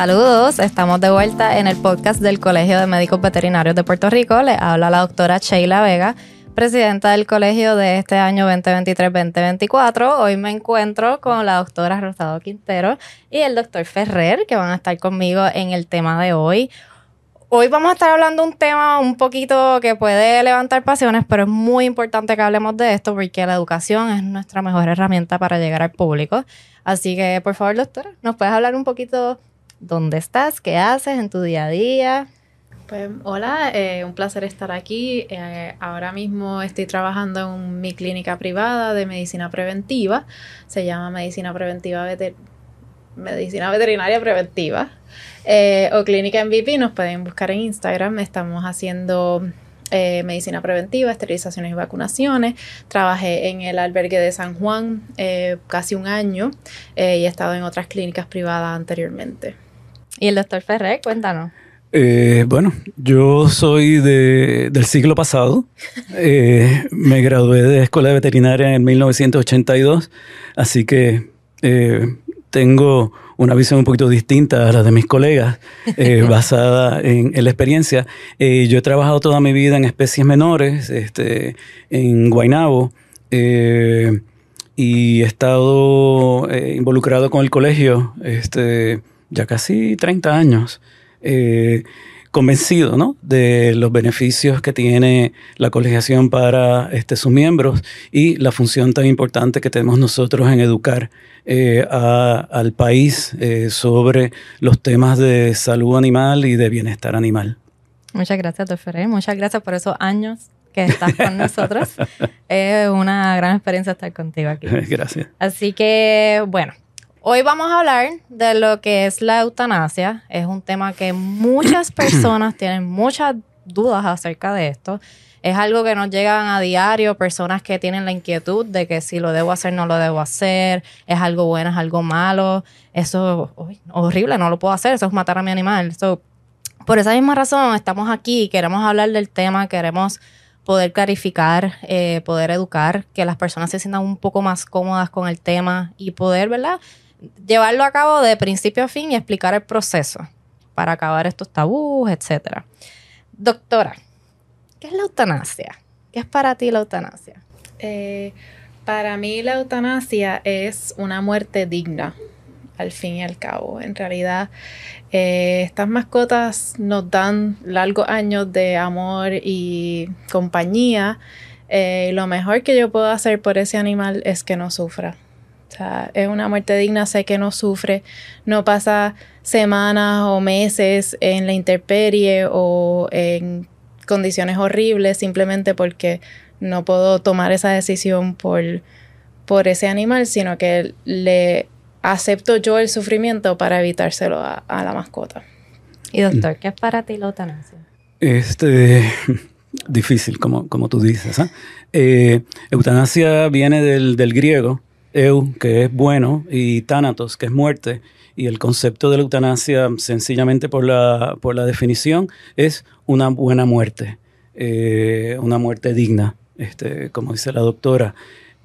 Saludos, estamos de vuelta en el podcast del Colegio de Médicos Veterinarios de Puerto Rico. Le habla la doctora Sheila Vega, presidenta del colegio de este año 2023-2024. Hoy me encuentro con la doctora Rosado Quintero y el doctor Ferrer, que van a estar conmigo en el tema de hoy. Hoy vamos a estar hablando un tema un poquito que puede levantar pasiones, pero es muy importante que hablemos de esto porque la educación es nuestra mejor herramienta para llegar al público. Así que, por favor, doctora, ¿nos puedes hablar un poquito dónde estás, qué haces en tu día a día? Pues hola, eh, un placer estar aquí. Eh, ahora mismo estoy trabajando en mi clínica privada de medicina preventiva. Se llama Medicina Preventiva Medicina Veterinaria Preventiva. Eh, o Clínica MVP, nos pueden buscar en Instagram. Estamos haciendo medicina preventiva, esterilizaciones y vacunaciones. Trabajé en el albergue de San Juan casi un año y he estado en otras clínicas privadas anteriormente. ¿Y el doctor Ferrer? Cuéntanos. bueno, yo soy del siglo pasado. me gradué de escuela de veterinaria en 1982, así que tengo una visión un poquito distinta a la de mis colegas, eh, basada en, la experiencia. Eh, yo he trabajado toda mi vida en especies menores, este, en Guaynabo, eh, y he estado involucrado con el colegio este, ya casi 30 años convencido ¿no? de los beneficios que tiene la colegiación para este, sus miembros y la función tan importante que tenemos nosotros en educar eh, al país eh, sobre los temas de salud animal y de bienestar animal. Muchas gracias, doctor Muchas gracias por esos años que estás con nosotros. es una gran experiencia estar contigo aquí. Gracias. Así que, bueno, Hoy vamos a hablar de lo que es la eutanasia. Es un tema que muchas personas tienen muchas dudas acerca de esto. Es algo que nos llegan a diario, personas que tienen la inquietud de que si lo debo hacer, no lo debo hacer, es algo bueno, es algo malo, eso es horrible, no lo puedo hacer, eso es matar a mi animal. por esa misma razón estamos aquí, queremos hablar del tema, queremos poder clarificar, eh, poder educar, que las personas se sientan un poco más cómodas con el tema y poder, ¿verdad? Llevarlo a cabo de principio a fin y explicar el proceso para acabar estos tabús, etcétera. Doctora, ¿qué es la eutanasia? ¿Qué es para ti la eutanasia? Eh, para mí la eutanasia es una muerte digna, al fin y al cabo. En realidad, eh, estas mascotas nos dan largos años de amor y compañía. Eh, lo mejor que yo puedo hacer por ese animal es que no sufra. O sea, es una muerte digna, sé que no sufre, no pasa semanas o meses en la intemperie o en condiciones horribles simplemente porque no puedo tomar esa decisión por, por ese animal, sino que le acepto yo el sufrimiento para evitárselo a, la mascota. Y doctor, ¿qué es para ti la eutanasia? Este, difícil, como, como tú dices. ¿ah? Eh, eutanasia viene del, del griego eu, que es bueno, y thanatos, que es muerte. Y el concepto de la eutanasia, sencillamente por la, por la definición, es una buena muerte, eh, una muerte digna, este, como dice la doctora.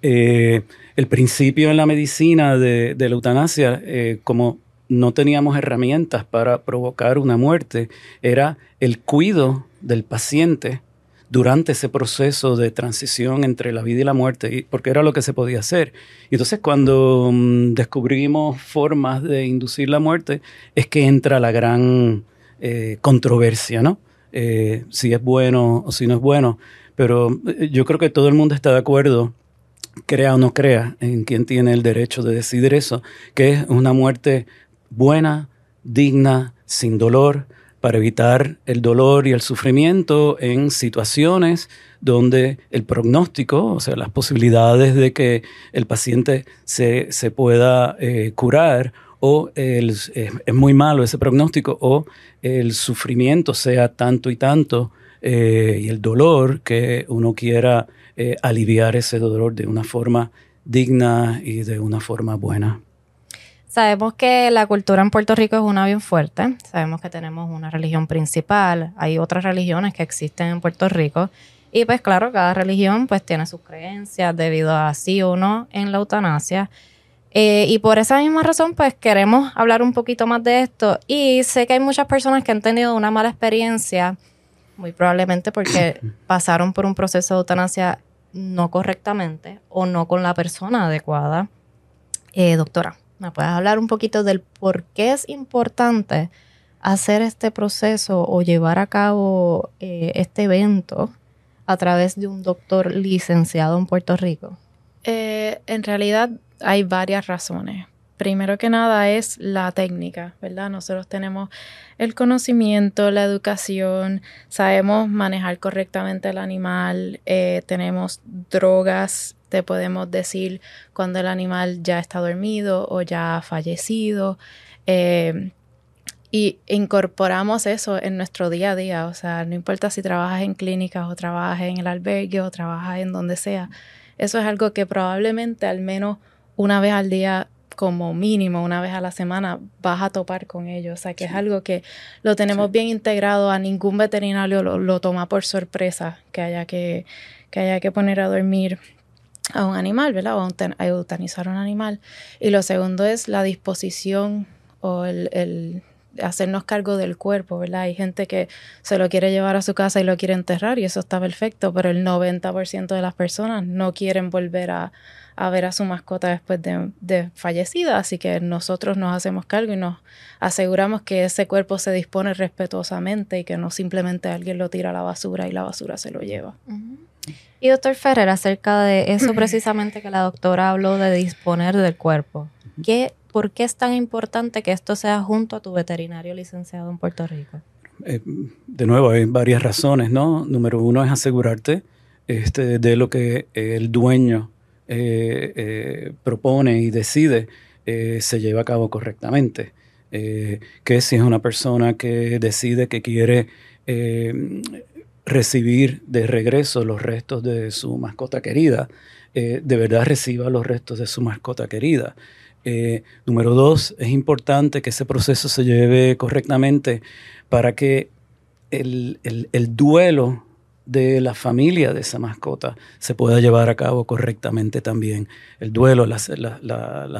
Eh, el principio en la medicina de, la eutanasia, eh, como no teníamos herramientas para provocar una muerte, era el cuidado del paciente durante ese proceso de transición entre la vida y la muerte, porque era lo que se podía hacer. Y entonces cuando mm, descubrimos formas de inducir la muerte, es que entra la gran eh, controversia, ¿no? Eh, si es bueno o si no es bueno. Pero eh, yo creo que todo el mundo está de acuerdo, crea o no crea, en quien tiene el derecho de decidir eso, que es una muerte buena, digna, sin dolor, para evitar el dolor y el sufrimiento en situaciones donde el pronóstico, o sea, las posibilidades de que el paciente se, pueda eh, curar o es, muy malo ese pronóstico o el sufrimiento sea tanto y tanto eh, y el dolor que uno quiera eh, aliviar ese dolor de una forma digna y de una forma buena. Sabemos que la cultura en Puerto Rico es una bien fuerte. Sabemos que tenemos una religión principal. Hay otras religiones que existen en Puerto Rico. Y pues claro, cada religión pues tiene sus creencias debido a sí o no en la eutanasia. Eh, y por esa misma razón, pues queremos hablar un poquito más de esto. Y sé que hay muchas personas que han tenido una mala experiencia, muy probablemente porque pasaron por un proceso de eutanasia no correctamente o no con la persona adecuada. Eh, doctora, ¿me puedes hablar un poquito del por qué es importante hacer este proceso o llevar a cabo eh, este evento a través de un doctor licenciado en Puerto Rico? Eh, en realidad hay varias razones. Primero que nada es la técnica, ¿verdad? Nosotros tenemos el conocimiento, la educación, sabemos manejar correctamente el animal, eh, tenemos drogas, te podemos decir cuando el animal ya está dormido o ya ha fallecido. Eh, y incorporamos eso en nuestro día a día, o sea, no importa si trabajas en clínicas o trabajas en el albergue o trabajas en donde sea, eso es algo que probablemente al menos una vez al día como mínimo una vez a la semana vas a topar con ello. O sea, que es algo que lo tenemos bien integrado, a ningún veterinario lo, toma por sorpresa que haya que, que haya que poner a dormir a un animal, ¿verdad? O a eutanizar a un animal. Y lo segundo es la disposición o el, el hacernos cargo del cuerpo, ¿verdad? Hay gente que se lo quiere llevar a su casa y lo quiere enterrar y eso está perfecto, pero el 90% de las personas no quieren volver a, a ver a su mascota después de, fallecida, así que nosotros nos hacemos cargo y nos aseguramos que ese cuerpo se dispone respetuosamente y que no simplemente alguien lo tira a la basura y la basura se lo lleva. Y doctor Ferrer, acerca de eso precisamente que la doctora habló de disponer del cuerpo, ¿qué, ¿por qué es tan importante que esto sea junto a tu veterinario licenciado en Puerto Rico? Eh, de nuevo, hay varias razones, ¿no? Número uno es asegurarte este, de lo que el dueño eh, eh, propone y decide eh, se lleva a cabo correctamente. que si es una persona que decide que quiere recibir de regreso los restos de su mascota querida, de verdad reciba los restos de su mascota querida. número dos, es importante que ese proceso se lleve correctamente para que el, el, el duelo de la familia de esa mascota se pueda llevar a cabo correctamente también. El duelo, la,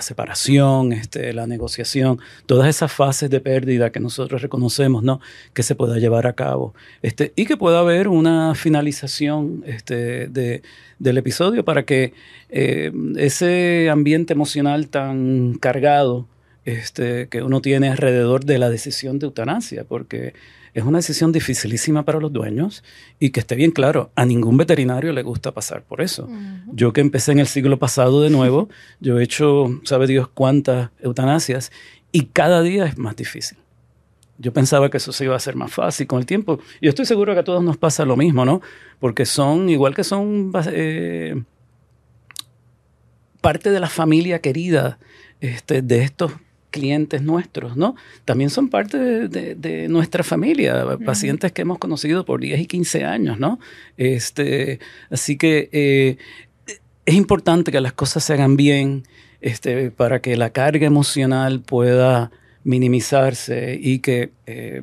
separación, este, la negociación, todas esas fases de pérdida que nosotros reconocemos, ¿no? Que se pueda llevar a cabo. Este, y que pueda haber una finalización este, de, del episodio para que eh, ese ambiente emocional tan cargado este, que uno tiene alrededor de la decisión de eutanasia, porque es una decisión dificilísima para los dueños y que esté bien claro, a ningún veterinario le gusta pasar por eso. Yo que empecé en el siglo pasado de nuevo, yo he hecho, sabe Dios cuántas eutanasias y cada día es más difícil. Yo pensaba que eso se iba a hacer más fácil con el tiempo. Y estoy seguro que a todos nos pasa lo mismo, ¿no? Porque son, igual que son eh, parte de la familia querida este, de estos clientes nuestros, ¿no? También son parte de, nuestra familia, pacientes que hemos conocido por 10 y 15 años, ¿no? Este, así que eh, es importante que las cosas se hagan bien este, para que la carga emocional pueda minimizarse y que eh,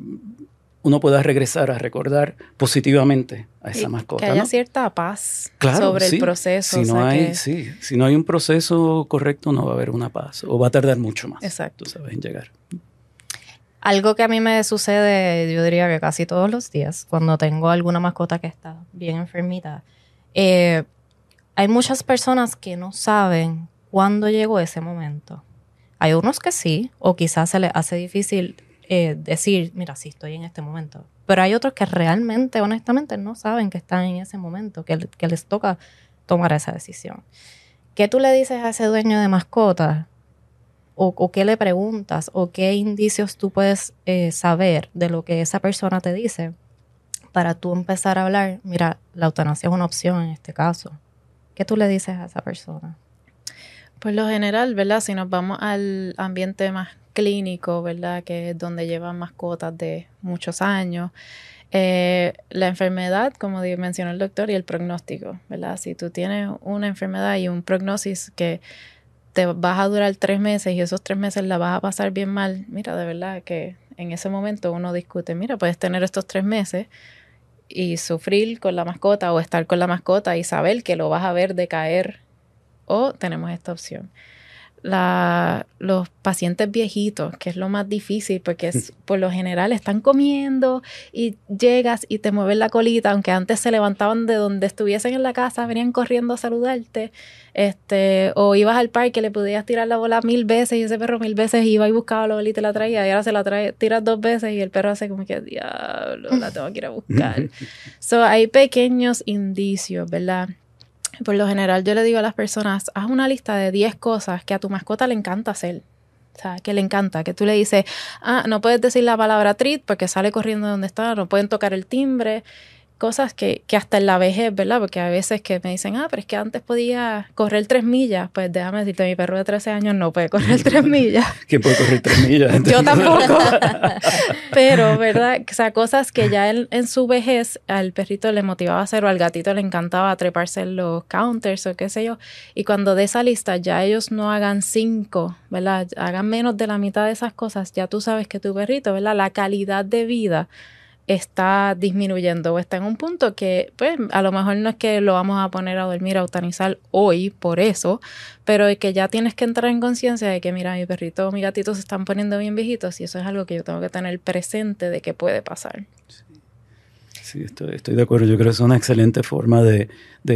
uno pueda regresar a recordar positivamente a esa mascota. Que haya cierta paz sobre el proceso. Si no, hay, sí, si no hay un proceso correcto, no va a haber una paz o va a tardar mucho más. Exacto. sabes, en llegar. Algo que a mí me sucede, yo diría que casi todos los días, cuando tengo alguna mascota que está bien enfermita, eh, hay muchas personas que no saben cuándo llegó ese momento. Hay unos que sí, o quizás se les hace difícil eh, decir, mira, sí estoy en este momento. Pero hay otros que realmente, honestamente, no saben que están en ese momento, que, les toca tomar esa decisión. ¿Qué tú le dices a ese dueño de mascota? O, qué le preguntas? ¿O qué indicios tú puedes eh, saber de lo que esa persona te dice para tú empezar a hablar? Mira, la eutanasia es una opción en este caso. ¿Qué tú le dices a esa persona? Pues lo general, ¿verdad? Si nos vamos al ambiente más clínico, ¿verdad? Que es donde llevan mascotas de muchos años. Eh, la enfermedad, como mencionó el doctor, y el pronóstico, ¿verdad? Si tú tienes una enfermedad y un prognosis que te vas a durar tres meses y esos tres meses la vas a pasar bien mal, mira, de verdad que en ese momento uno discute, mira, puedes tener estos tres meses y sufrir con la mascota o estar con la mascota y saber que lo vas a ver decaer o tenemos esta opción los pacientes viejitos, que es lo más difícil, porque es, por lo general están comiendo y llegas y te mueven la colita, aunque antes se levantaban de donde estuviesen en la casa, venían corriendo a saludarte, este, o ibas al parque, le podías tirar la bola mil veces y ese perro mil veces iba y buscaba la bola y te la traía, y ahora se la trae, tiras dos veces y el perro hace como que, diablo, la tengo que ir a buscar. so, hay pequeños indicios, ¿verdad? Por lo general yo le digo a las personas, haz una lista de 10 cosas que a tu mascota le encanta hacer. O sea, que le encanta, que tú le dices, ah, no puedes decir la palabra treat porque sale corriendo de donde está, no pueden tocar el timbre, cosas que, que, hasta en la vejez, ¿verdad? Porque a veces que me dicen, ah, pero es que antes podía correr tres millas. Pues déjame decirte, mi perro de 13 años no puede correr tres millas. ¿Quién puede correr tres millas? Yo tampoco. pero, ¿verdad? O sea, cosas que ya en, en, su vejez al perrito le motivaba a hacer o al gatito le encantaba treparse en los counters o qué sé yo. Y cuando de esa lista ya ellos no hagan cinco, ¿verdad? Hagan menos de la mitad de esas cosas, ya tú sabes que tu perrito, ¿verdad? La calidad de vida está disminuyendo o está en un punto que, pues, a lo mejor no es que lo vamos a poner a dormir, a eutanizar hoy por eso, pero es que ya tienes que entrar en conciencia de que, mira, mi perrito o mi gatito se están poniendo bien viejitos y eso es algo que yo tengo que tener presente de que puede pasar. Sí. estoy, de acuerdo. Yo creo que es una excelente forma de,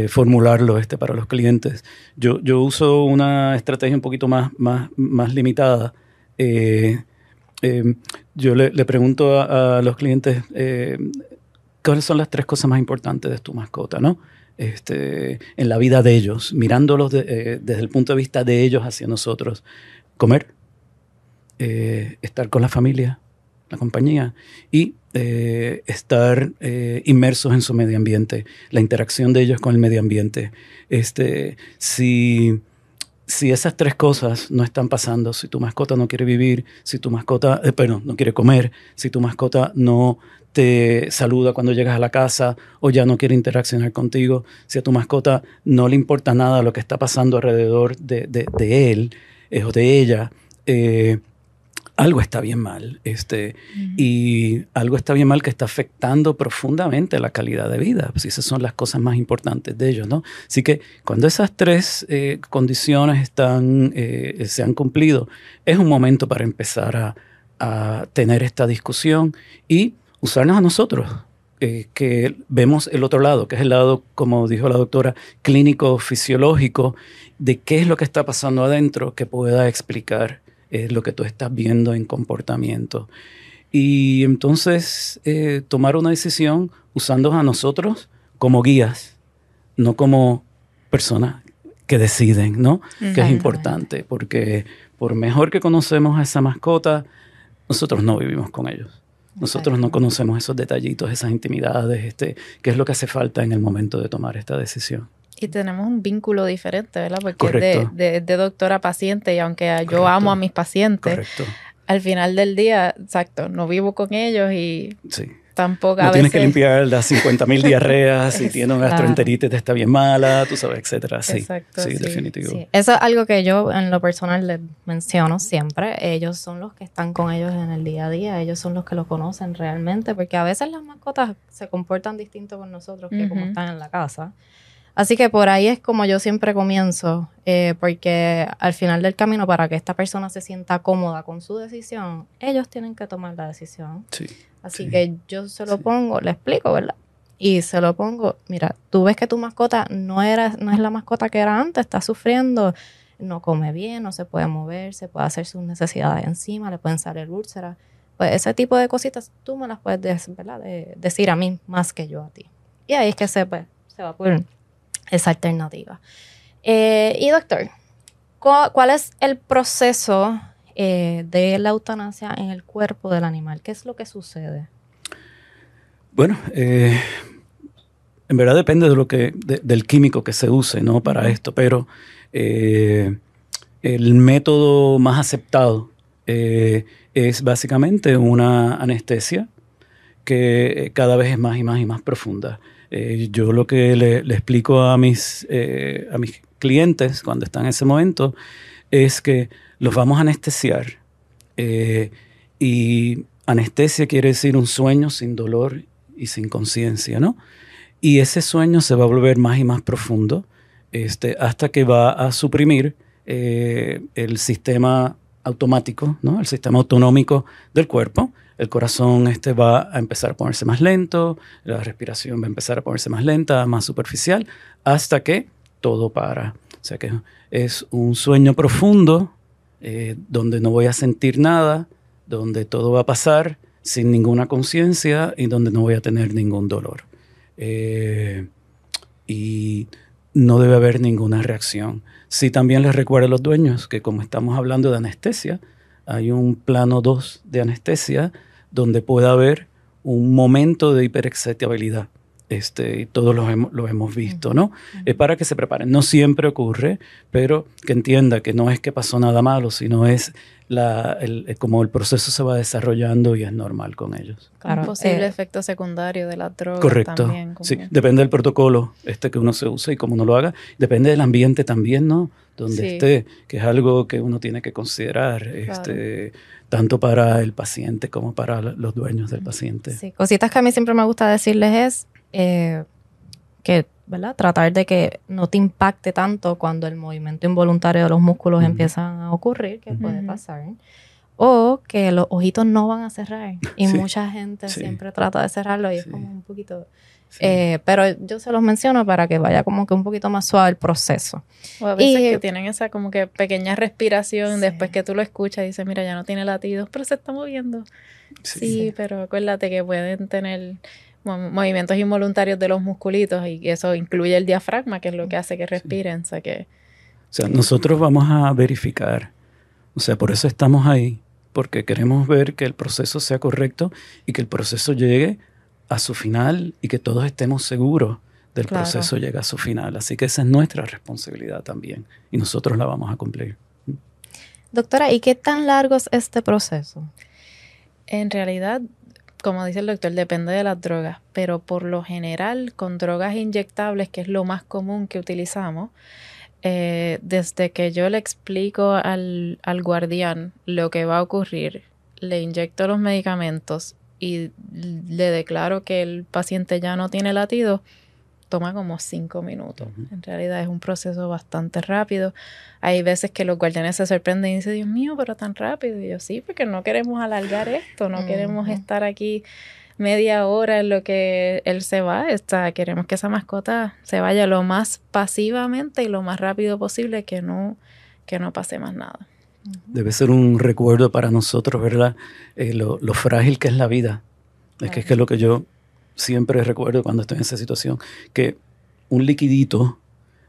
formularlo este para los clientes. Yo, yo uso una estrategia un poquito más, más, más limitada. Eh, eh, yo le, pregunto a, los clientes eh, cuáles son las tres cosas más importantes de tu mascota, ¿no? Este, en la vida de ellos, mirándolos eh, desde el punto de vista de ellos hacia nosotros. Comer, estar con la familia, la compañía y estar inmersos en su medio ambiente, la interacción de ellos con el medio ambiente. Este, si si esas tres cosas no están pasando, si tu mascota no quiere vivir, si tu mascota, eh, perdón, no quiere comer, si tu mascota no te saluda cuando llegas a la casa o ya no quiere interaccionar contigo, si a tu mascota no le importa nada lo que está pasando alrededor de, de, él eh, o de ella, eh, algo está bien mal. Este, Y algo está bien mal que está afectando profundamente la calidad de vida. Pues esas son las cosas más importantes de ellos, ¿no? Así que cuando esas tres eh, condiciones están, eh, se han cumplido, es un momento para empezar a, tener esta discusión y usarnos a nosotros. Eh, que vemos el otro lado, que es el lado, como dijo la doctora, clínico, fisiológico, de qué es lo que está pasando adentro que pueda explicar es lo que tú estás viendo en comportamiento. Y entonces eh, tomar una decisión usando a nosotros como guías, no como personas que deciden, ¿no? Que es importante, porque por mejor que conocemos a esa mascota, nosotros no vivimos con ellos. Nosotros no conocemos esos detallitos, esas intimidades, este, qué es lo que hace falta en el momento de tomar esta decisión. Y tenemos un vínculo diferente, ¿verdad? Porque es de, de, doctor a paciente y aunque yo amo a mis pacientes, al final del día, exacto, no vivo con ellos y tampoco no tienes que limpiar las 50 mil diarreas, si tiene una gastroenteritis está bien mala, tú sabes, etcétera. Sí, Exacto, sí, definitivo. Eso es algo que yo en lo personal les menciono siempre. Ellos son los que están con ellos en el día a día, ellos son los que lo conocen realmente, porque a veces las mascotas se comportan distinto con nosotros que como están en la casa. Así que por ahí es como yo siempre comienzo, eh, porque al final del camino, para que esta persona se sienta cómoda con su decisión, ellos tienen que tomar la decisión. Sí, Así que yo se lo pongo, le explico, ¿verdad? Y se lo pongo, mira, tú ves que tu mascota no, era, no es la mascota que era antes, está sufriendo, no come bien, no se puede mover, se puede hacer sus necesidades encima, le pueden salir úlceras. Pues ese tipo de cositas tú me las puedes decir a mí más que yo a ti. Y ahí es que se, pues, se va esa alternativa. Eh, y doctor, ¿cuál, es el proceso eh, de la eutanasia en el cuerpo del animal? ¿Qué es lo que sucede? Bueno, eh, en verdad depende de lo que, del químico que se use ¿no? para esto, pero el método más aceptado es básicamente una anestesia que cada vez es más y más y más profunda. Eh, yo lo que le, explico a mis, eh, a mis clientes cuando están en ese momento es que los vamos a anestesiar. Eh, y anestesia quiere decir un sueño sin dolor y sin conciencia, ¿no? Y ese sueño se va a volver más y más profundo este, hasta que va a suprimir el sistema automático, ¿no? el sistema autonómico del cuerpo. El corazón este va a empezar a ponerse más lento, la respiración va a empezar a ponerse más lenta, más superficial, hasta que todo para. O sea que es un sueño profundo eh, donde no voy a sentir nada, donde todo va a pasar sin ninguna conciencia y donde no voy a tener ningún dolor. Eh, y no debe haber ninguna reacción. Sí, también les recuerdo a los dueños que como estamos hablando de anestesia, hay un plano 2 de anestesia donde puede haber un momento de hiperexcitabilidad. Este, todos lo hemos, lo hemos visto, ¿no? Es para que se preparen. No siempre ocurre, pero que entienda que no es que pasó nada malo, sino es la, el, como el proceso se va desarrollando y es normal con ellos. Claro, un posible eh, efecto secundario de la droga correcto, también. Sí, depende del protocolo este que uno se use y cómo uno lo haga. Depende del ambiente también, ¿no? Donde esté, que es algo que uno tiene que considerar, este, tanto para el paciente como para los dueños del paciente. Sí, cositas que a mí siempre me gusta decirles es eh, que ¿verdad? Tratar de que no te impacte tanto cuando el movimiento involuntario de los músculos empiezan a ocurrir, que puede pasar. O que los ojitos no van a cerrar. Y mucha gente siempre trata de cerrarlo y es como un poquito... Eh, pero yo se los menciono para que vaya como que un poquito más suave el proceso. O a veces que tienen esa como que pequeña respiración después que tú lo escuchas y dices, mira, ya no tiene latidos, pero se está moviendo. sí pero acuérdate que pueden tener movimientos involuntarios de los musculitos y eso incluye el diafragma, que es lo que hace que respiren. O sea, que, o sea, nosotros vamos a verificar, o sea, por eso estamos ahí, porque queremos ver que el proceso sea correcto y que el proceso llegue a su final y que todos estemos seguros del proceso llegue a su final. Así que esa es nuestra responsabilidad también y nosotros la vamos a cumplir. Doctora, ¿y qué tan largo es este proceso? En realidad, como dice el doctor, depende de las drogas, pero por lo general con drogas inyectables, que es lo más común que utilizamos, eh, desde que yo le explico al, al guardián lo que va a ocurrir, le inyecto los medicamentos y le declaro que el paciente ya no tiene latido, toma como cinco minutos. En realidad es un proceso bastante rápido. Hay veces que los guardianes se sorprenden y dicen, Dios mío, pero tan rápido. Y yo, sí, porque no queremos alargar esto, no queremos estar aquí media hora en lo que él se va. Está, queremos que esa mascota se vaya lo más pasivamente y lo más rápido posible, que no, que no pase más nada. Debe ser un recuerdo para nosotros, ¿verdad? Eh, lo, frágil que es la vida. Es que es que lo que yo siempre recuerdo cuando estoy en esa situación, que un liquidito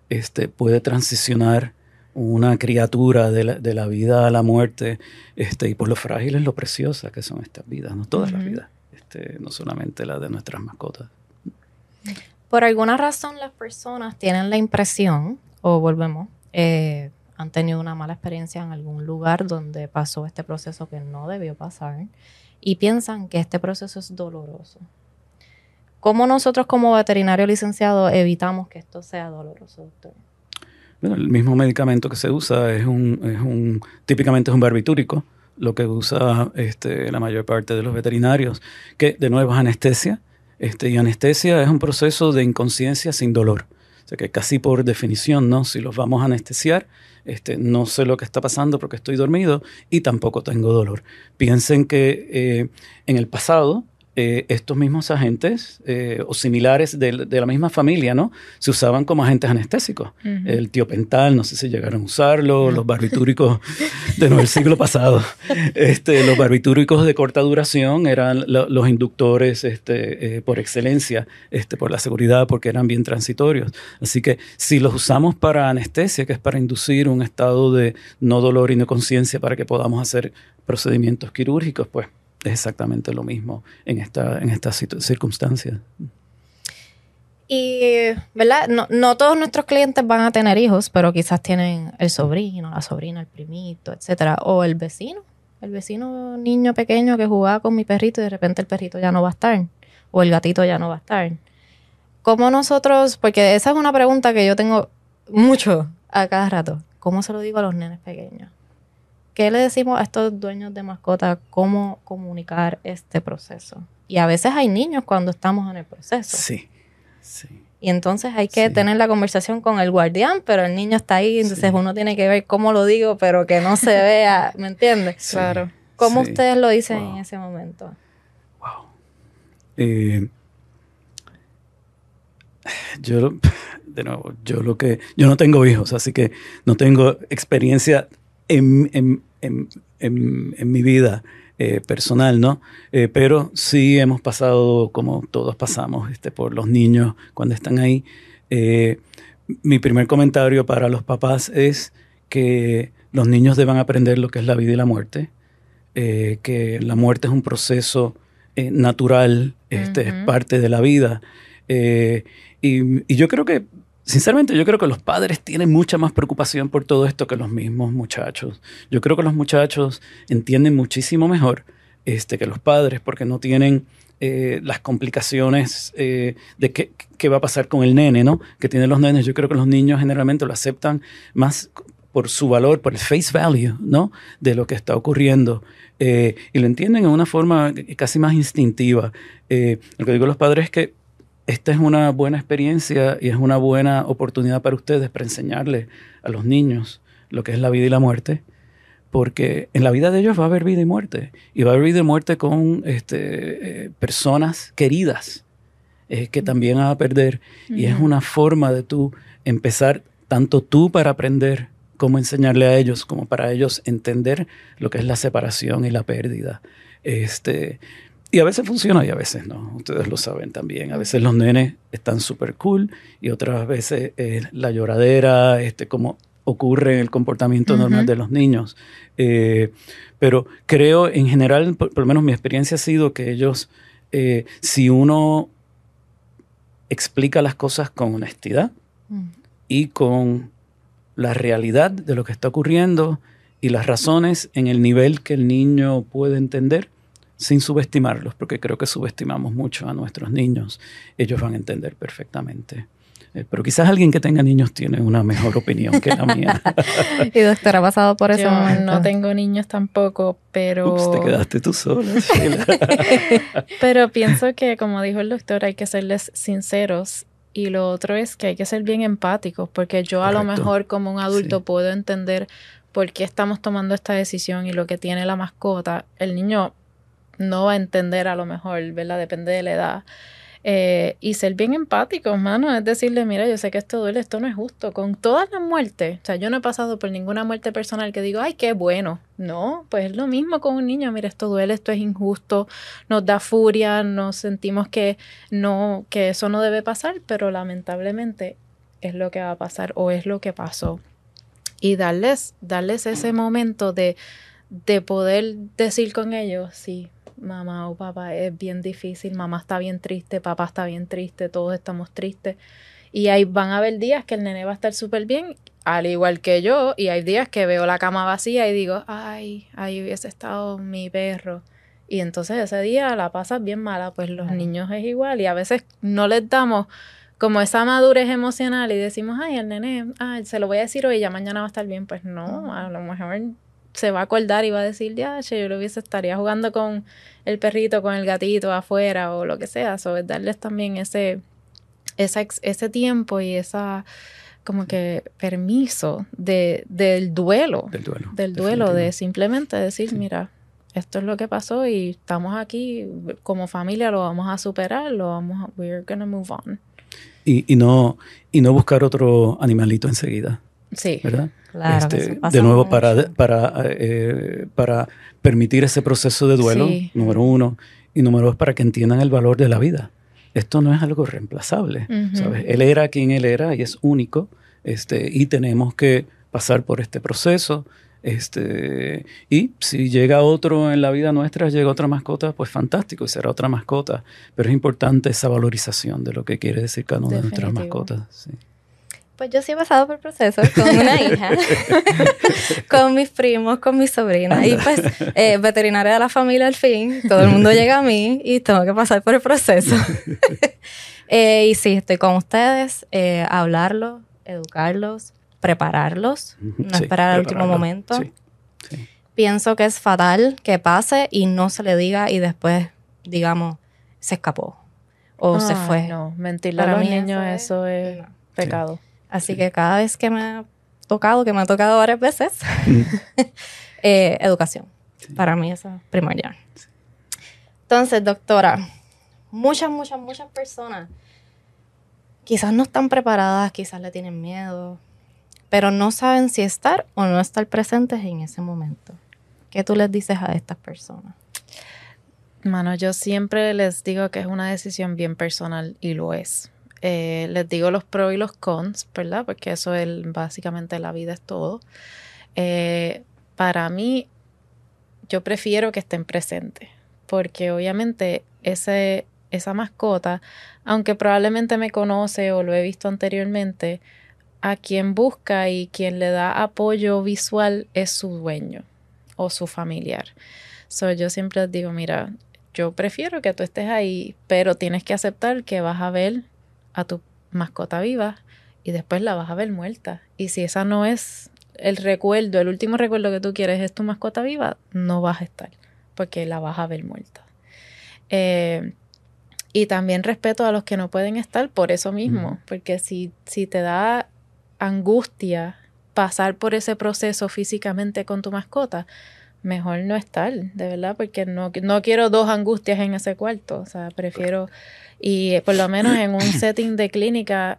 este, puede transicionar una criatura de la, vida a la muerte, este, y por lo frágiles, lo preciosas que son estas vidas, no todas las vidas, este, no solamente las de nuestras mascotas. Por alguna razón las personas tienen la impresión, o volvemos, eh, han tenido una mala experiencia en algún lugar donde pasó este proceso que no debió pasar y piensan que este proceso es doloroso. ¿Cómo nosotros como veterinario licenciado evitamos que esto sea doloroso, doctor? Bueno, el mismo medicamento que se usa es un, es un típicamente es un barbitúrico, lo que usa este, la mayor parte de los veterinarios, que de nuevo es anestesia, este, y anestesia es un proceso de inconsciencia sin dolor. O sea que casi por definición, ¿no? Si los vamos a anestesiar, este, no sé lo que está pasando porque estoy dormido y tampoco tengo dolor. Piensen que eh, en el pasado eh, estos mismos agentes eh, o similares de, la misma familia, ¿no? Se usaban como agentes anestésicos. El tiopental, no sé si llegaron a usarlo, los barbitúricos de del siglo pasado. Este, los barbitúricos de corta duración eran los inductores este, eh, por excelencia, este, por la seguridad, porque eran bien transitorios. Así que si los usamos para anestesia, que es para inducir un estado de no dolor y no conciencia para que podamos hacer procedimientos quirúrgicos, pues es exactamente lo mismo en esta, en estas circunstancias. Y, ¿verdad? No, no, todos nuestros clientes van a tener hijos, pero quizás tienen el sobrino, la sobrina, el primito, etcétera, o el vecino, el vecino niño pequeño que jugaba con mi perrito y de repente el perrito ya no va a estar, o el gatito ya no va a estar. ¿Cómo nosotros, porque esa es una pregunta que yo tengo mucho a cada rato, ¿cómo se lo digo a los nenes pequeños? ¿Qué le decimos a estos dueños de mascotas cómo comunicar este proceso? Y a veces hay niños cuando estamos en el proceso. Sí, sí. Y entonces hay que tener la conversación con el guardián, pero el niño está ahí, entonces uno tiene que ver cómo lo digo, pero que no se vea, ¿me entiendes? Claro. ¿Cómo ustedes lo dicen en ese momento? Wow. Eh, yo, de nuevo, yo lo que, yo no tengo hijos, así que no tengo experiencia en, en, en, en mi vida eh, personal, ¿no? Eh, pero sí hemos pasado, como todos pasamos, este, por los niños cuando están ahí. Eh, mi primer comentario para los papás es que los niños deban aprender lo que es la vida y la muerte, que la muerte es un proceso natural, este, es parte de la vida. Y, y yo creo que Sinceramente, yo creo que los padres tienen mucha más preocupación por todo esto que los mismos muchachos. Yo creo que los muchachos entienden muchísimo mejor este, que los padres porque no tienen eh, las complicaciones eh, de qué, qué, va a pasar con el nene, ¿no? Que tienen los nenes. Yo creo que los niños generalmente lo aceptan más por su valor, por el face value, ¿no? De lo que está ocurriendo. Eh, y lo entienden en una forma casi más instintiva. lo que digo a los padres es que esta es una buena experiencia y es una buena oportunidad para ustedes para enseñarles a los niños lo que es la vida y la muerte, porque en la vida de ellos va a haber vida y muerte, y va a haber vida y muerte con este, eh, personas queridas eh, que también van a perder, y es una forma de tú empezar, tanto tú para aprender cómo enseñarle a ellos, como para ellos entender lo que es la separación y la pérdida. Este, y a veces funciona y a veces no. Ustedes lo saben también. A veces los nenes están súper cool y otras veces la lloradera, este, como ocurre en el comportamiento normal de los niños. Eh, pero creo en general, por, lo menos mi experiencia ha sido que ellos, eh, si uno explica las cosas con honestidad y con la realidad de lo que está ocurriendo y las razones en el nivel que el niño puede entender, sin subestimarlos, porque creo que subestimamos mucho a nuestros niños. Ellos van a entender perfectamente. Eh, pero quizás alguien que tenga niños tiene una mejor opinión que la mía. y doctora, ha pasado por eso. no tengo niños tampoco, pero... Ups, te quedaste tú sola. pero pienso que, como dijo el doctor, hay que serles sinceros y lo otro es que hay que ser bien empáticos, porque yo a lo mejor como un adulto puedo entender por qué estamos tomando esta decisión y lo que tiene la mascota. El niño no va a entender a lo mejor, ¿verdad? Depende de la edad. Eh, y ser bien empático, hermano, es decirle, mira, yo sé que esto duele, esto no es justo. Con todas las muertes, o sea, yo no he pasado por ninguna muerte personal que digo, ay, qué bueno. No, pues es lo mismo con un niño, mira, esto duele, esto es injusto, nos da furia, nos sentimos que no, que eso no debe pasar, pero lamentablemente es lo que va a pasar o es lo que pasó. Y darles, darles ese momento de, de poder decir con ellos, sí, mamá o papá es bien difícil, mamá está bien triste, papá está bien triste, todos estamos tristes. Y ahí van a haber días que el nene va a estar súper bien, al igual que yo, y hay días que veo la cama vacía y digo, ay, ahí hubiese estado mi perro. Y entonces ese día la pasas bien mala, pues los niños es igual y a veces no les damos como esa madurez emocional y decimos, ay, el nene, ay, se lo voy a decir hoy, ya mañana va a estar bien. Pues no, a lo mejor se va a acordar y va a decir, ya, yo lo hubiese estaría jugando con el perrito, con el gatito afuera o lo que sea. So, darles también ese, esa, ese tiempo y esa como que permiso de, del duelo. Del duelo. Del duelo, de simplemente decir, mira, esto es lo que pasó y estamos aquí como familia, lo vamos a superar, lo vamos a, we're gonna move on. Y, y, no, y no buscar otro animalito enseguida. Sí. ¿Verdad? Este, de nuevo, para, para, eh, para permitir ese proceso de duelo, número uno, y número dos, para que entiendan el valor de la vida. Esto no es algo reemplazable. ¿sabes? Él era quien él era y es único, este, y tenemos que pasar por este proceso. Este, y si llega otro en la vida nuestra, llega otra mascota, pues fantástico, y será otra mascota. Pero es importante esa valorización de lo que quiere decir cada una de nuestras mascotas. Sí. Pues yo sí he pasado por procesos con una hija, con mis primos, con mis sobrinas. Y pues, eh, veterinaria de la familia al fin, todo el mundo llega a mí y tengo que pasar por el proceso. eh, y sí, estoy con ustedes, eh, hablarlos, educarlos, prepararlos, no esperar al último momento. Pienso que es fatal que pase y no se le diga y después, digamos, se escapó o se fue. No, mentirle a Para los niños, eso eso es- pecado. Así que cada vez que me ha tocado, que me ha tocado varias veces, eh, educación. Para mí eso es primordial. Entonces, doctora, muchas, muchas, muchas personas quizás no están preparadas, quizás le tienen miedo, pero no saben si estar o no estar presentes en ese momento. ¿Qué tú les dices a estas personas? Mano, yo siempre les digo que es una decisión bien personal y lo es. Eh, les digo los pros y los cons, ¿verdad? Porque eso es básicamente la vida es todo. Eh, para mí, yo prefiero que estén presentes, porque obviamente ese, esa mascota, aunque probablemente me conoce o lo he visto anteriormente, a quien busca y quien le da apoyo visual es su dueño o su familiar. So, yo siempre les digo, mira, yo prefiero que tú estés ahí, pero tienes que aceptar que vas a ver a tu mascota viva y después la vas a ver muerta. Y si esa no es el recuerdo, el último recuerdo que tú quieres es tu mascota viva, no vas a estar, porque la vas a ver muerta. Eh, y también respeto a los que no pueden estar por eso mismo, porque si, si te da angustia pasar por ese proceso físicamente con tu mascota, mejor no estar, de verdad, porque no, no quiero dos angustias en ese cuarto, o sea, prefiero, y por lo menos en un setting de clínica,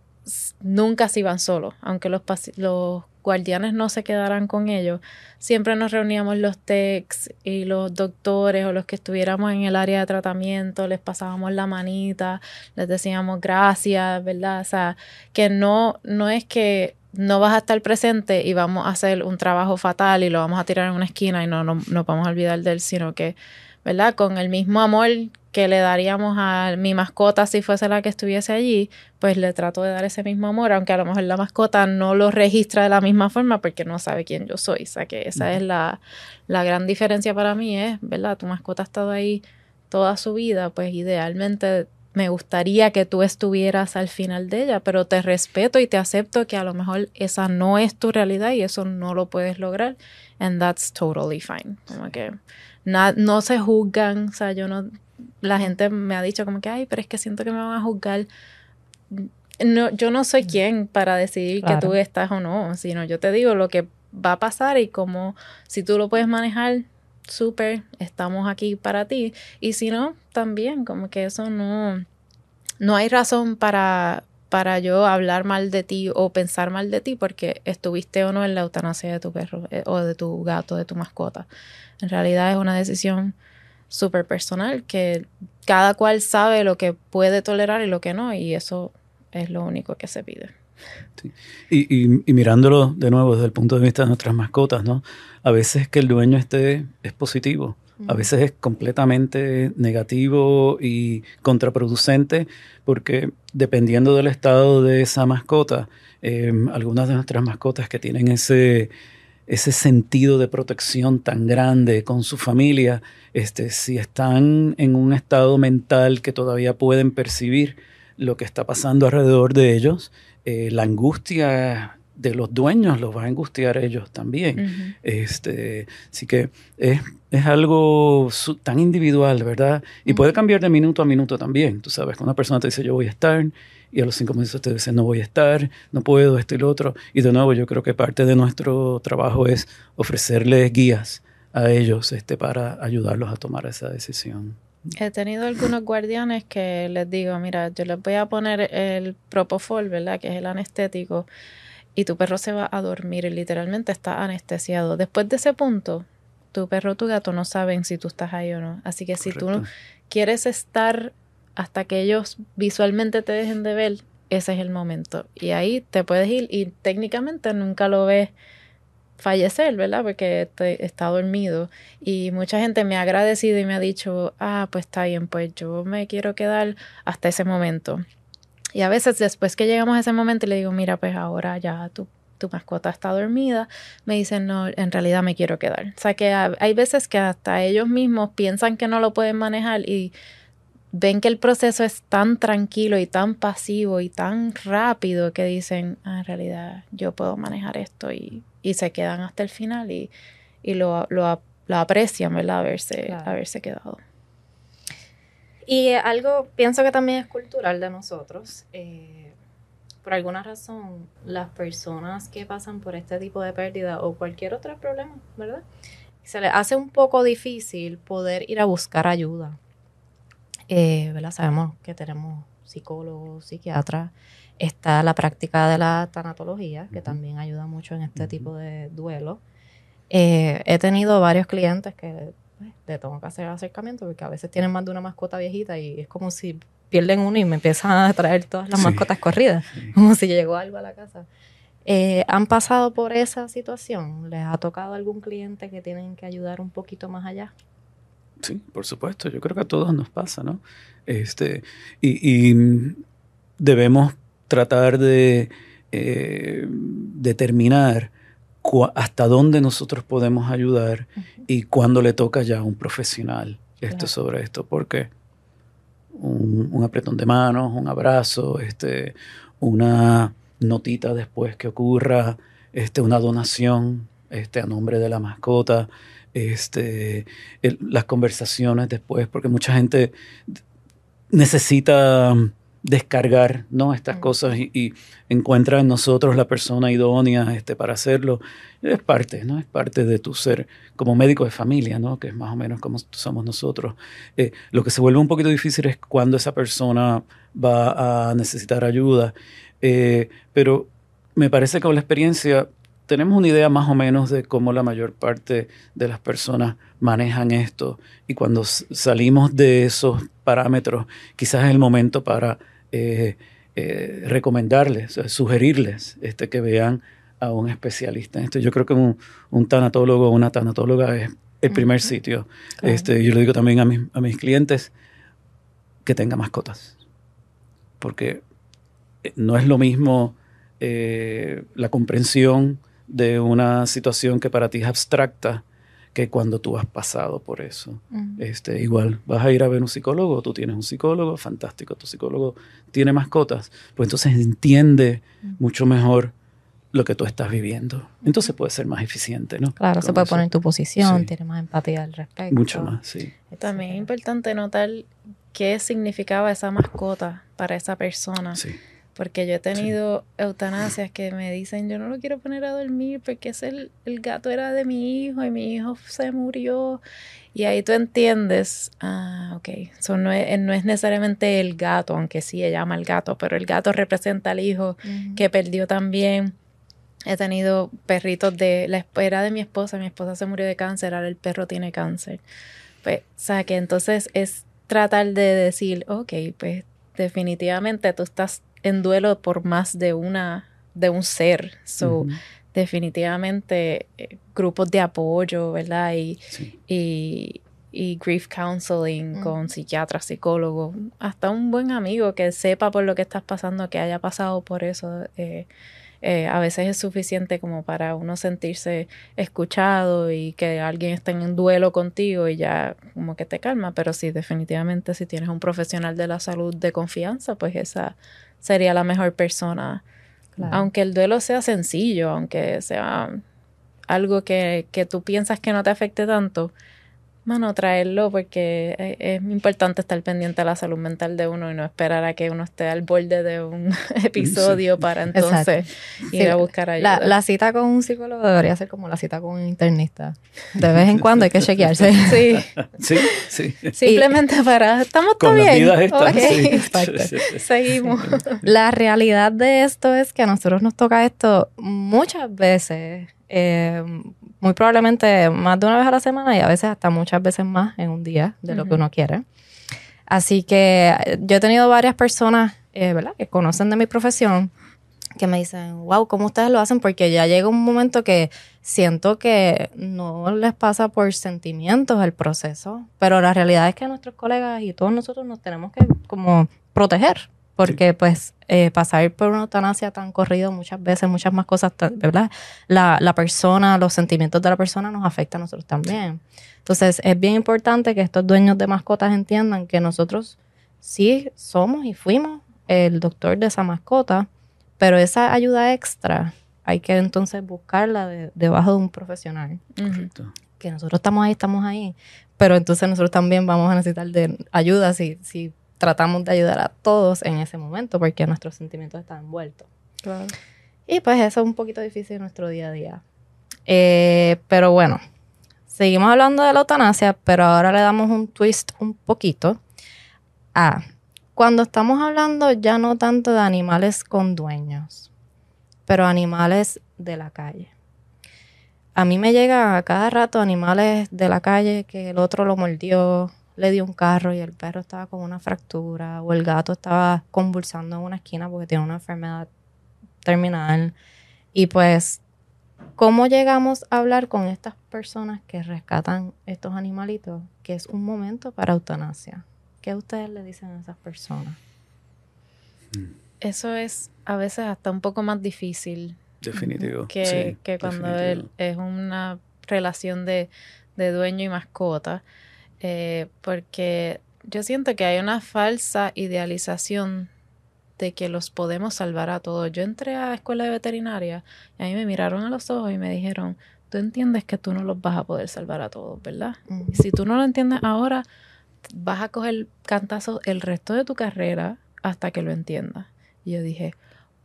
nunca se iban solos, aunque los, los guardianes no se quedaran con ellos, siempre nos reuníamos los techs y los doctores o los que estuviéramos en el área de tratamiento, les pasábamos la manita, les decíamos gracias, ¿verdad? O sea, que no, no es que no vas a estar presente y vamos a hacer un trabajo fatal y lo vamos a tirar en una esquina y no no, nos vamos a olvidar de él, sino que, ¿verdad? Con el mismo amor que le daríamos a mi mascota si fuese la que estuviese allí, pues le trato de dar ese mismo amor, aunque a lo mejor la mascota no lo registra de la misma forma porque no sabe quién yo soy. O sea que esa es la, la gran diferencia para mí, es, ¿verdad? Tu mascota ha estado ahí toda su vida, pues idealmente me gustaría que tú estuvieras al final de ella, pero te respeto y te acepto que a lo mejor esa no es tu realidad y eso no lo puedes lograr, and that's totally fine. Como que na- no se juzgan, o sea, yo no, la gente me ha dicho como que, ay, pero es que siento que me van a juzgar. No, yo no soy quien para decidir Claro. que tú estás o no, sino yo te digo lo que va a pasar y como si tú lo puedes manejar, súper, estamos aquí para ti. Y si no, también, como que eso no, no hay razón para, para yo hablar mal de ti o pensar mal de ti porque estuviste o no en la eutanasia de tu perro eh, o de tu gato, de tu mascota. En realidad es una decisión súper personal que cada cual sabe lo que puede tolerar y lo que no, y eso es lo único que se pide. Y, y- y mirándolo de nuevo desde el punto de vista de nuestras mascotas, ¿no? A veces que el dueño esté es positivo, a veces es completamente negativo y contraproducente, porque dependiendo del estado de esa mascota, eh, algunas de nuestras mascotas que tienen ese, ese sentido de protección tan grande con su familia, este, si están en un estado mental que todavía pueden percibir lo que está pasando alrededor de ellos, eh, la angustia de los dueños los va a angustiar ellos también. Este, así que es, es algo su- tan individual, ¿verdad? Y puede cambiar de minuto a minuto también. Tú sabes, cuando una persona te dice yo voy a estar y a los cinco minutos te dice no voy a estar, no puedo, esto y lo otro. Y de nuevo, yo creo que parte de nuestro trabajo es ofrecerles guías a ellos este, para ayudarlos a tomar esa decisión. He tenido algunos guardianes que les digo, mira, yo les voy a poner el propofol, ¿verdad? Que es el anestético, y tu perro se va a dormir y literalmente está anestesiado. Después de ese punto, tu perro o tu gato no saben si tú estás ahí o no. Así que si tú Correcto. quieres estar hasta que ellos visualmente te dejen de ver, ese es el momento. Y ahí te puedes ir y técnicamente nunca lo ves fallecer, ¿verdad? Porque te- está dormido. Y mucha gente me ha agradecido y me ha dicho, ah, pues está bien, pues yo me quiero quedar hasta ese momento. Y a veces después que llegamos a ese momento y le digo, mira, pues ahora ya tu, tu mascota está dormida, me dicen, no, en realidad me quiero quedar. O sea que ha- hay veces que hasta ellos mismos piensan que no lo pueden manejar y ven que el proceso es tan tranquilo y tan pasivo y tan rápido que dicen, ah, en realidad yo puedo manejar esto y, y se quedan hasta el final y, y lo, lo, lo aprecian, ¿verdad? Haberse, Claro. haberse quedado. Y algo, pienso que también es cultural de nosotros. Eh, por alguna razón, las personas que pasan por este tipo de pérdida o cualquier otro problema, ¿verdad? Se les hace un poco difícil poder ir a buscar ayuda. Eh, ¿verdad? Sabemos que tenemos psicólogos, psiquiatras. Está la práctica de la tanatología, que también ayuda mucho en este tipo de duelo. Eh, he tenido varios clientes que pues, le tengo que hacer acercamiento porque a veces tienen más de una mascota viejita y es como si pierden uno y me empiezan a traer todas las mascotas corridas, como si llegó algo a la casa. Eh, ¿Han pasado por esa situación? ¿Les ha tocado algún cliente que tienen que ayudar un poquito más allá? Sí, por supuesto. Yo creo que a todos nos pasa, ¿no? Este, y, debemos tratar de eh, determinar hasta dónde nosotros podemos ayudar y cuándo le toca ya a un profesional esto sobre esto, porque un, apretón de manos, un abrazo, este, una notita después que ocurra, este, una donación este, a nombre de la mascota, este, las conversaciones después, porque mucha gente necesita descargar ¿no? estas cosas y, encuentra en nosotros la persona idónea este, para hacerlo. Es parte, ¿no? Es parte de tu ser como médico de familia, ¿no? Que es más o menos como somos nosotros. Eh, lo que se vuelve un poquito difícil es cuando esa persona va a necesitar ayuda. Eh, pero me parece que con la experiencia tenemos una idea más o menos de cómo la mayor parte de las personas manejan esto y cuando salimos de esos parámetros, quizás es el momento para eh, eh, recomendarles, sugerirles este, que vean a un especialista en esto. Yo creo que un, un tanatólogo o una tanatóloga es el primer sitio. Este, yo le digo también a mis, a mis clientes que tenga mascotas, porque eh, no es lo mismo la comprensión de una situación que para ti es abstracta que cuando tú has pasado por eso. este, igual, vas a ir a ver un psicólogo, tú tienes un psicólogo, fantástico, tu psicólogo tiene mascotas, pues entonces entiende mucho mejor lo que tú estás viviendo. Entonces puede ser más eficiente, ¿no? Claro, se puede poner en tu posición, tiene más empatía al respecto. Mucho más, sí. También es importante notar qué significaba esa mascota para esa persona. Sí. Porque yo he tenido eutanasias que me dicen, yo no lo quiero poner a dormir porque es el, el gato era de mi hijo y mi hijo se murió. Y ahí tú entiendes, ah, ok, eso no es, no es necesariamente el gato, aunque sí se llama el gato, pero el gato representa al hijo que perdió también. He tenido perritos de la espera de mi esposa, mi esposa se murió de cáncer, ahora el perro tiene cáncer. Pues, o sea, que entonces es tratar de decir, ok, pues definitivamente tú estás en duelo por más de una de un ser. So, definitivamente eh, grupos de apoyo, ¿verdad? Y, y, grief counseling con psiquiatras, psicólogos, hasta un buen amigo que sepa por lo que estás pasando, que haya pasado por eso. Eh, eh, a veces es suficiente como para uno sentirse escuchado y que alguien esté en duelo contigo y ya como que te calma, pero sí, definitivamente si tienes un profesional de la salud de confianza, pues esa sería la mejor persona. Aunque el duelo sea sencillo, aunque sea algo que, que tú piensas que no te afecte tanto, mano, traerlo porque es, importante estar pendiente de la salud mental de uno y no esperar a que uno esté al borde de un episodio para entonces ir a buscar ayuda. La, cita con un psicólogo debería ser como la cita con un internista. De vez en cuando hay que chequearse. Sí. Sí, sí. Simplemente para, ¿estamos todo bien? Seguimos. La realidad de esto es que a nosotros nos toca esto muchas veces eh, muy probablemente más de una vez a la semana y a veces hasta muchas veces más en un día de lo que uno quiere. Así que eh, yo he tenido varias personas, eh, ¿verdad?, que conocen de mi profesión, que me dicen, wow, ¿cómo ustedes lo hacen? Porque ya llega un momento que siento que no les pasa por sentimientos el proceso, pero la realidad es que nuestros colegas y todos nosotros nos tenemos que como proteger, porque pues eh, pasar por una eutanasia tan corrido muchas veces, muchas más cosas, ¿verdad? La, la, persona, los sentimientos de la persona nos afectan a nosotros también. Entonces es bien importante que estos dueños de mascotas entiendan que nosotros sí somos y fuimos el doctor de esa mascota, pero esa ayuda extra hay que entonces buscarla debajo de un profesional. que nosotros estamos ahí, estamos ahí, pero entonces nosotros también vamos a necesitar de ayuda si, si tratamos de ayudar a todos en ese momento, porque nuestros sentimientos están envueltos. Y pues eso es un poquito difícil en nuestro día a día. Eh, pero bueno, seguimos hablando de la eutanasia, pero ahora le damos un twist un poquito a cuando estamos hablando ya no tanto de animales con dueños, pero animales de la calle. A mí me llegan a cada rato animales de la calle que el otro lo mordió, le dio un carro y el perro estaba con una fractura o el gato estaba convulsando en una esquina porque tiene una enfermedad terminal. Y pues, ¿cómo llegamos a hablar con estas personas que rescatan estos animalitos? Que es un momento para eutanasia. ¿Qué ustedes le dicen a esas personas? Eso es a veces hasta un poco más difícil. Definitivo. Que, cuando es una relación de, dueño y mascota. Eh, porque yo siento que hay una falsa idealización de que los podemos salvar a todos. Yo entré a la escuela de veterinaria y a mí me miraron a los ojos y me dijeron, tú entiendes que tú no los vas a poder salvar a todos, ¿verdad? Si tú no lo entiendes ahora, vas a coger cantazos el resto de tu carrera hasta que lo entiendas. Y yo dije,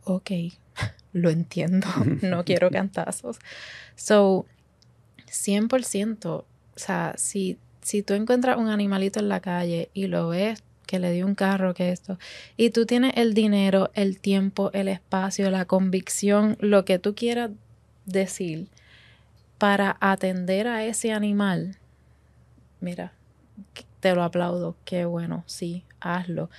ok, lo entiendo, no quiero cantazos. So, 100%, o sea, si, si tú encuentras un animalito en la calle y lo ves que le dio un carro, que esto, y tú tienes el dinero, el tiempo, el espacio, la convicción, lo que tú quieras decir para atender a ese animal, mira, te lo aplaudo, qué bueno, sí, hazlo.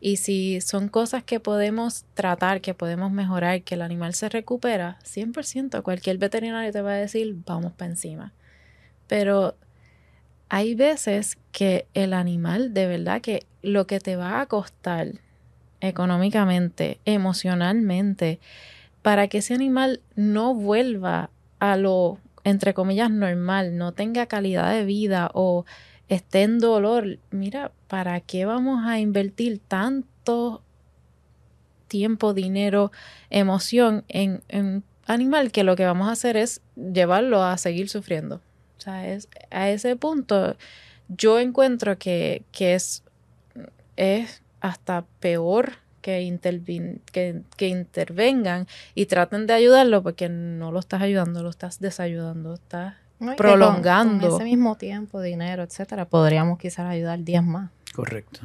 Y si son cosas que podemos tratar, que podemos mejorar, que el animal se recupera, 100%, cualquier veterinario te va a decir, vamos para encima. Pero hay veces que el animal, de verdad que lo que te va a costar económicamente, emocionalmente, para que ese animal no vuelva a lo, entre comillas, normal, no tenga calidad de vida o esté en dolor, mira, ¿para qué vamos a invertir tanto tiempo, dinero, emoción en, un animal que lo que vamos a hacer es llevarlo a seguir sufriendo? O sea, es, a ese punto yo encuentro que, es, es hasta peor que, que, que, intervengan y traten de ayudarlo porque no lo estás ayudando, lo estás desayudando, estás prolongando. ese mismo tiempo, dinero, etcétera, podríamos quizás ayudar 10 más. Correcto.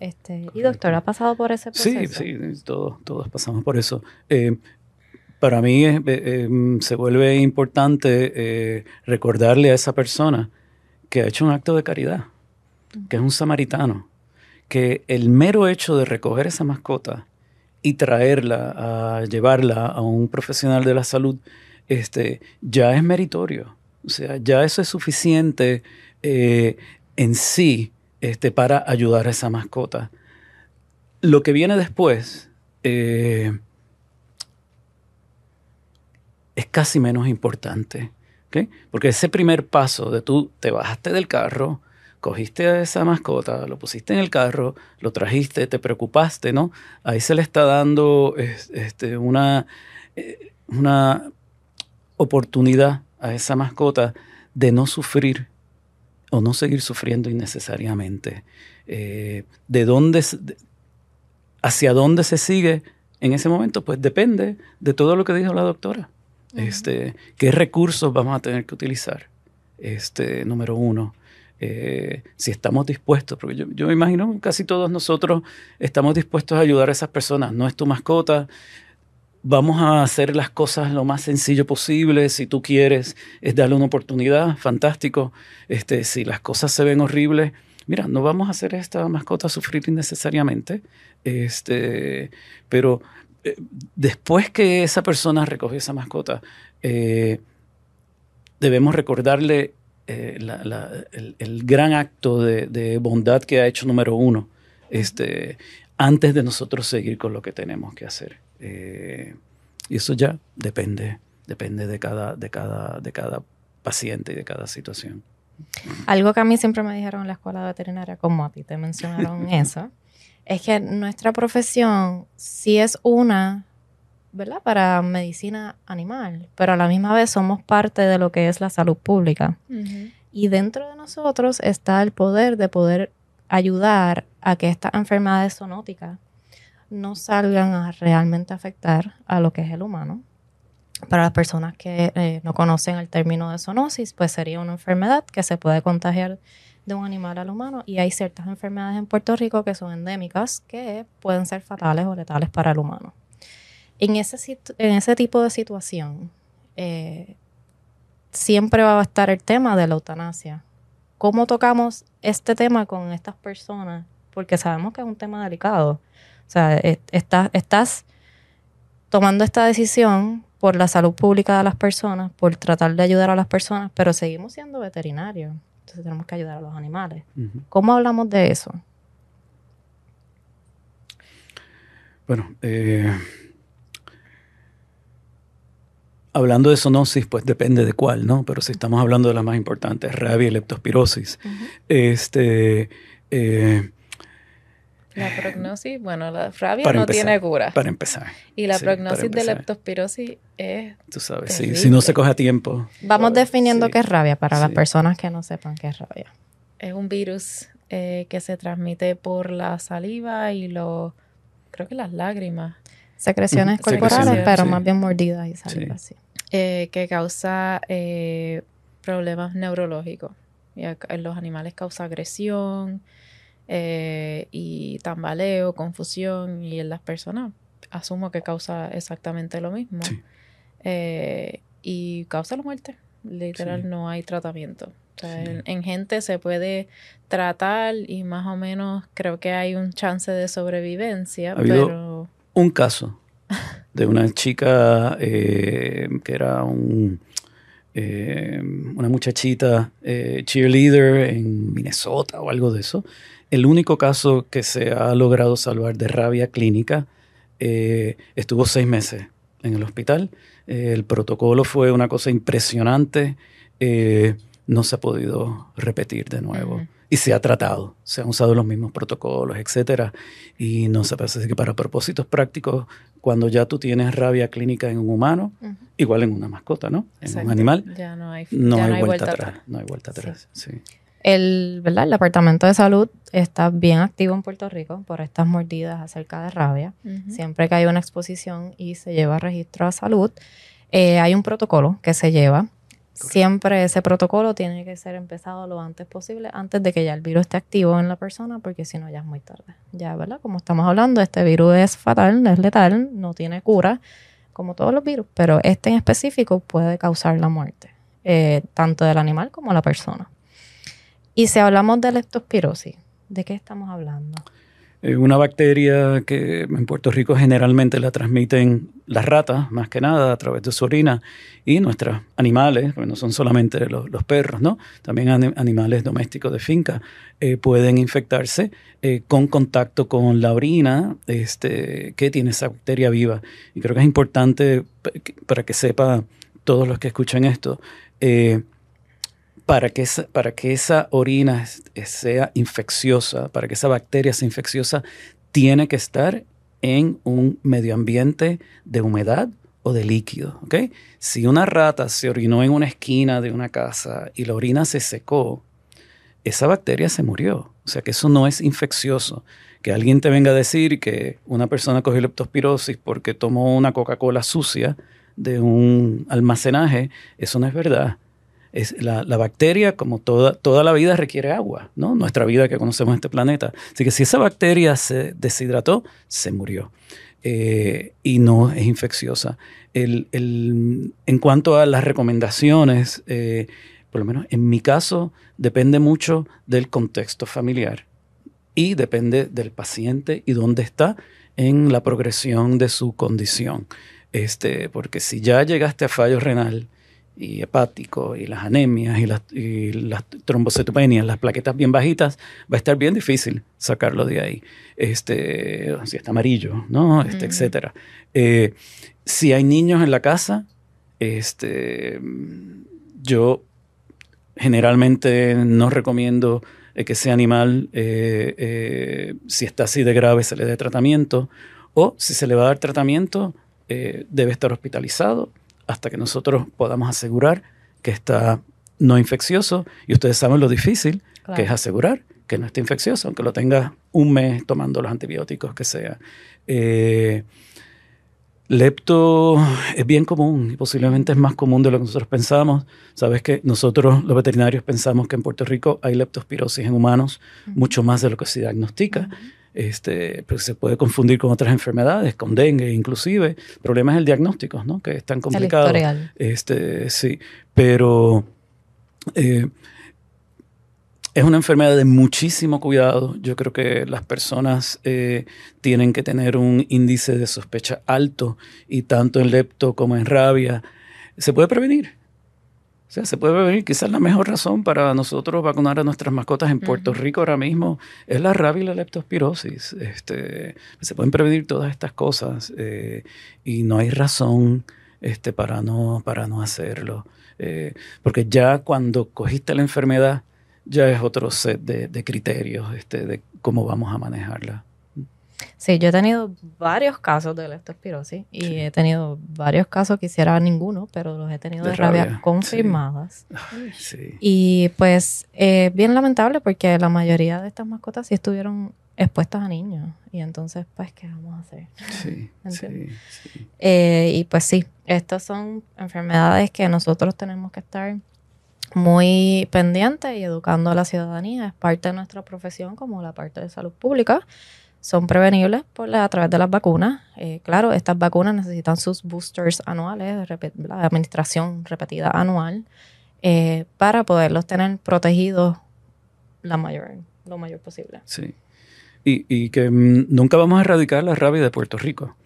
Este, y doctor, ¿ha pasado por ese proceso? Sí, sí, todos, todos pasamos por eso. Eh, para mí eh, em, se vuelve importante eh, recordarle a esa persona que ha hecho un acto de caridad, que es un samaritano, que el mero hecho de recoger esa mascota y traerla, a llevarla a un profesional de la salud, este, ya es meritorio. O sea, ya eso es suficiente eh, en sí este, para ayudar a esa mascota. Lo que viene después eh, es casi menos importante. Porque ese primer paso de tú te bajaste del carro, cogiste a esa mascota, lo pusiste en el carro, lo trajiste, te preocupaste, ¿no? Ahí se le está dando este, una, eh, una oportunidad a esa mascota de no sufrir o no seguir sufriendo innecesariamente. Eh, de dónde, hacia dónde se sigue en ese momento, pues depende de todo lo que dijo la doctora. Este, ¿Qué recursos vamos a tener que utilizar? Este, número uno. Eh, si estamos dispuestos, porque yo, yo, me imagino casi todos nosotros estamos dispuestos a ayudar a esas personas. No es tu mascota, vamos a hacer las cosas lo más sencillo posible. Si tú quieres, es darle una oportunidad, fantástico. Este, si las cosas se ven horribles, mira, no vamos a hacer esta mascota sufrir innecesariamente. Este, pero eh, después que esa persona recogió esa mascota, eh, debemos recordarle eh, el, gran acto de, bondad que ha hecho número uno, este, antes de nosotros seguir con lo que tenemos que hacer. Eh, y eso ya depende, depende de cada, de, cada, de cada paciente y de cada situación. Algo que a mí siempre me dijeron en la escuela veterinaria, como a ti te mencionaron eso, es que nuestra profesión sí es una ¿verdad? Para medicina animal, pero a la misma vez somos parte de lo que es la salud pública. Y dentro de nosotros está el poder de poder ayudar a que estas enfermedades zoonóticas no salgan a realmente afectar a lo que es el humano. Para las personas que eh, no conocen el término de zoonosis, pues sería una enfermedad que se puede contagiar de un animal al humano y hay ciertas enfermedades en Puerto Rico que son endémicas que pueden ser fatales o letales para el humano. En ese, en ese tipo de situación, eh, siempre va a estar el tema de la eutanasia. ¿Cómo tocamos este tema con estas personas? Porque sabemos que es un tema delicado. O sea, estás tomando esta decisión por la salud pública de las personas, por tratar de ayudar a las personas, pero seguimos siendo veterinarios. Entonces tenemos que ayudar a los animales. ¿Cómo hablamos de eso? Bueno, eh, hablando de zoonosis, pues depende de cuál, ¿no? Pero si estamos hablando de las más importantes, rabia y leptospirosis, este... Eh, la prognosis, bueno, la rabia no tiene cura. Para empezar. Y la prognosis de leptospirosis es. Tú sabes, sí, si no se coge a tiempo. Vamos definiendo qué es rabia para las personas que no sepan qué es rabia. Es un virus eh, que se transmite por la saliva y lo. Creo que las lágrimas. Secreciones corporales, pero más bien mordidas y saliva, sí. Eh, que causa eh, problemas neurológicos. en los animales causa agresión eh, y tambaleo, confusión, y en las personas asumo que causa exactamente lo mismo. y causa la muerte. Literal, no hay tratamiento. en, gente se puede tratar y más o menos creo que hay un chance de sobrevivencia, pero... Un caso de una chica eh, que era un, eh, una muchachita eh, cheerleader en Minnesota o algo de eso. El único caso que se ha logrado salvar de rabia clínica estuvo seis meses en el hospital. el protocolo fue una cosa impresionante. no se ha podido repetir de nuevo y se ha tratado, se han usado los mismos protocolos, etcétera, y no se parece que para propósitos prácticos, cuando ya tú tienes rabia clínica en un humano, igual en una mascota, ¿no? En un animal, ya no hay, no hay, vuelta, atrás. No hay vuelta atrás, sí. El, ¿verdad? el Departamento de Salud está bien activo en Puerto Rico por estas mordidas acerca de rabia. Siempre que hay una exposición y se lleva registro a salud, eh, hay un protocolo que se lleva Siempre ese protocolo tiene que ser empezado lo antes posible, antes de que ya el virus esté activo en la persona, porque si no ya es muy tarde. Ya, ¿verdad? Como estamos hablando, este virus es fatal, es letal, no tiene cura, como todos los virus, pero este en específico puede causar la muerte, eh, tanto del animal como de la persona. Y si hablamos de leptospirosis, ¿de qué estamos hablando? Eh, una bacteria que en Puerto Rico generalmente la transmiten las ratas, más que nada, a través de su orina, y nuestros animales, no son solamente los, perros, ¿no? También animales domésticos de finca eh, pueden infectarse eh, con contacto con la orina este, que tiene esa bacteria viva. Y creo que es importante para que sepa todos los que escuchan esto, para que, esa, para que esa orina sea infecciosa, para que esa bacteria sea infecciosa, tiene que estar en un medio ambiente de humedad o de líquido. Si una rata se orinó en una esquina de una casa y la orina se secó, esa bacteria se murió. O sea que eso no es infeccioso. Que alguien te venga a decir que una persona cogió leptospirosis porque tomó una Coca-Cola sucia de un almacenaje, eso no es verdad es la, bacteria, como toda, toda la vida, requiere agua, ¿no? Nuestra vida que conocemos en este planeta. Así que si esa bacteria se deshidrató, se murió. Eh, y no es infecciosa. en cuanto a las recomendaciones, eh, por lo menos en mi caso, depende mucho del contexto familiar y depende del paciente y dónde está en la progresión de su condición. Este, porque si ya llegaste a fallo renal, y hepático y las anemias y las, y las trombocitopenias, las plaquetas bien bajitas, va a estar bien difícil sacarlo de ahí. Este, si está amarillo, ¿no? Este, Etcétera. Eh, si hay niños en la casa, este, yo generalmente no recomiendo eh, que ese animal, eh, si está así de grave, se le dé tratamiento. O si se le va a dar tratamiento, debe estar hospitalizado hasta que nosotros podamos asegurar que está no infeccioso. Y ustedes saben lo difícil que es asegurar que no esté infeccioso, aunque lo tenga un mes tomando los antibióticos que sea. Eh, lepto es bien común y posiblemente es más común de lo que nosotros pensamos. Sabes que nosotros, los veterinarios, pensamos que en Puerto Rico hay leptospirosis en humanos, mucho más de lo que se diagnostica. Este, pero se puede confundir con otras enfermedades, con dengue inclusive. El problema es el diagnóstico, ¿no? Que es tan complicado. este, sí, pero eh, es una enfermedad de muchísimo cuidado. Yo creo que las personas eh, tienen que tener un índice de sospecha alto y tanto en lepto como en rabia se puede prevenir. O sea, se puede prevenir. Quizás la mejor razón para nosotros vacunar a nuestras mascotas en Puerto Rico ahora mismo es la rabia y la leptospirosis. Este, se pueden prevenir todas estas cosas eh, y no hay razón este, para, no, para no hacerlo. Eh, porque ya cuando cogiste la enfermedad, ya es otro set de, criterios este, de cómo vamos a manejarla. Sí, yo he tenido varios casos de leptospirosis y he tenido varios casos, quisiera ninguno, pero los he tenido de, rabia, confirmadas. Sí. Y pues eh, bien lamentable porque la mayoría de estas mascotas sí estuvieron expuestas a niños y entonces pues qué vamos a hacer sí, sí, eh, y pues sí estas son enfermedades que nosotros tenemos que estar muy pendiente y educando a la ciudadanía. Es parte de nuestra profesión como la parte de salud pública. Son prevenibles por a través de las vacunas. Eh, claro, estas vacunas necesitan sus boosters anuales, la administración repetida anual, eh, para poderlos tener protegidos la mayor, lo mayor posible. Sí y, que mm, nunca vamos a erradicar la rabia de Puerto Rico.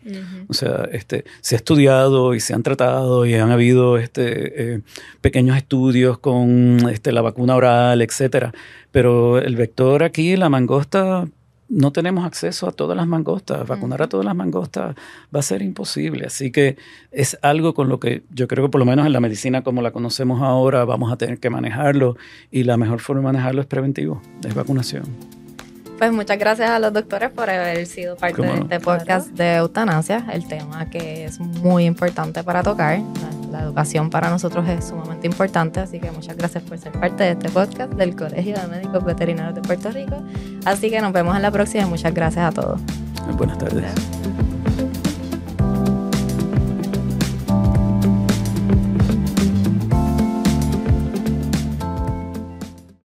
O sea, este, se ha estudiado y se han tratado y han habido este, eh, pequeños estudios con este, la vacuna oral, etcétera. Pero el vector aquí, la mangosta, no tenemos acceso a todas las mangostas. Vacunar a todas las mangostas va a ser imposible. Así que es algo con lo que yo creo que por lo menos en la medicina como la conocemos ahora vamos a tener que manejarlo y la mejor forma de manejarlo es preventivo, es vacunación. Pues muchas gracias a los doctores por haber sido parte de este podcast de eutanasia, el tema que es muy importante para tocar. La, educación para nosotros es sumamente importante, así que muchas gracias por ser parte de este podcast del Colegio de Médicos Veterinarios de Puerto Rico. Así que nos vemos en la próxima y muchas gracias a todos. Buenas tardes.